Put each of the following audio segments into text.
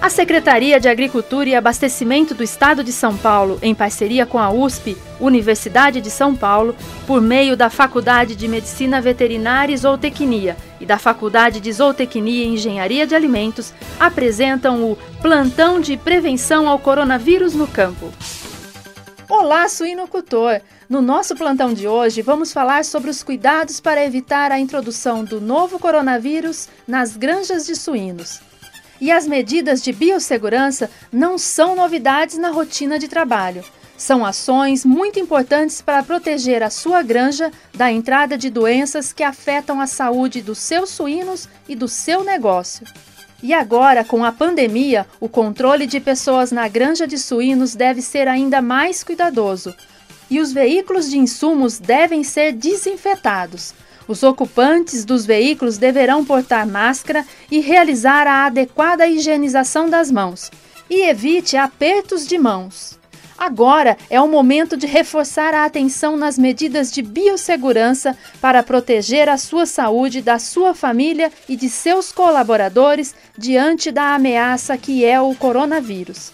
A Secretaria de Agricultura e Abastecimento do Estado de São Paulo, em parceria com a USP, Universidade de São Paulo, por meio da Faculdade de Medicina Veterinária e Zootecnia e da Faculdade de Zootecnia e Engenharia de Alimentos, apresentam o Plantão de Prevenção ao Coronavírus no Campo. Olá, suinocultor! No nosso plantão de hoje, vamos falar sobre os cuidados para evitar a introdução do novo coronavírus nas granjas de suínos. E as medidas de biossegurança não são novidades na rotina de trabalho. São ações muito importantes para proteger a sua granja da entrada de doenças que afetam a saúde dos seus suínos e do seu negócio. E agora, com a pandemia, o controle de pessoas na granja de suínos deve ser ainda mais cuidadoso. E os veículos de insumos devem ser desinfetados. Os ocupantes dos veículos deverão portar máscara e realizar a adequada higienização das mãos. E evite apertos de mãos. Agora é o momento de reforçar a atenção nas medidas de biossegurança para proteger a sua saúde, da sua família e de seus colaboradores diante da ameaça que é o coronavírus.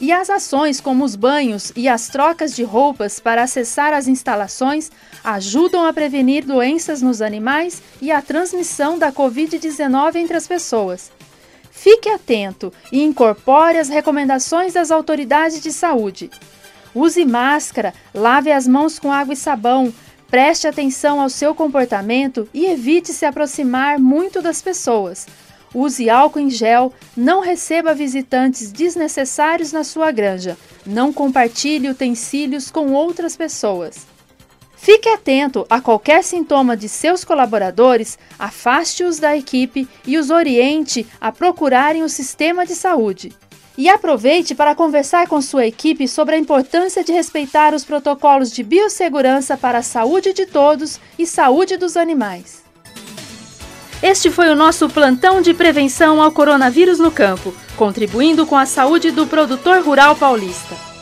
E as ações como os banhos e as trocas de roupas para acessar as instalações ajudam a prevenir doenças nos animais e a transmissão da Covid-19 entre as pessoas. Fique atento e incorpore as recomendações das autoridades de saúde. Use máscara, lave as mãos com água e sabão, preste atenção ao seu comportamento e evite se aproximar muito das pessoas. Use álcool em gel, não receba visitantes desnecessários na sua granja, não compartilhe utensílios com outras pessoas. Fique atento a qualquer sintoma de seus colaboradores, afaste-os da equipe e os oriente a procurarem o sistema de saúde. E aproveite para conversar com sua equipe sobre a importância de respeitar os protocolos de biossegurança para a saúde de todos e saúde dos animais. Este foi o nosso plantão de prevenção ao coronavírus no campo, contribuindo com a saúde do produtor rural paulista.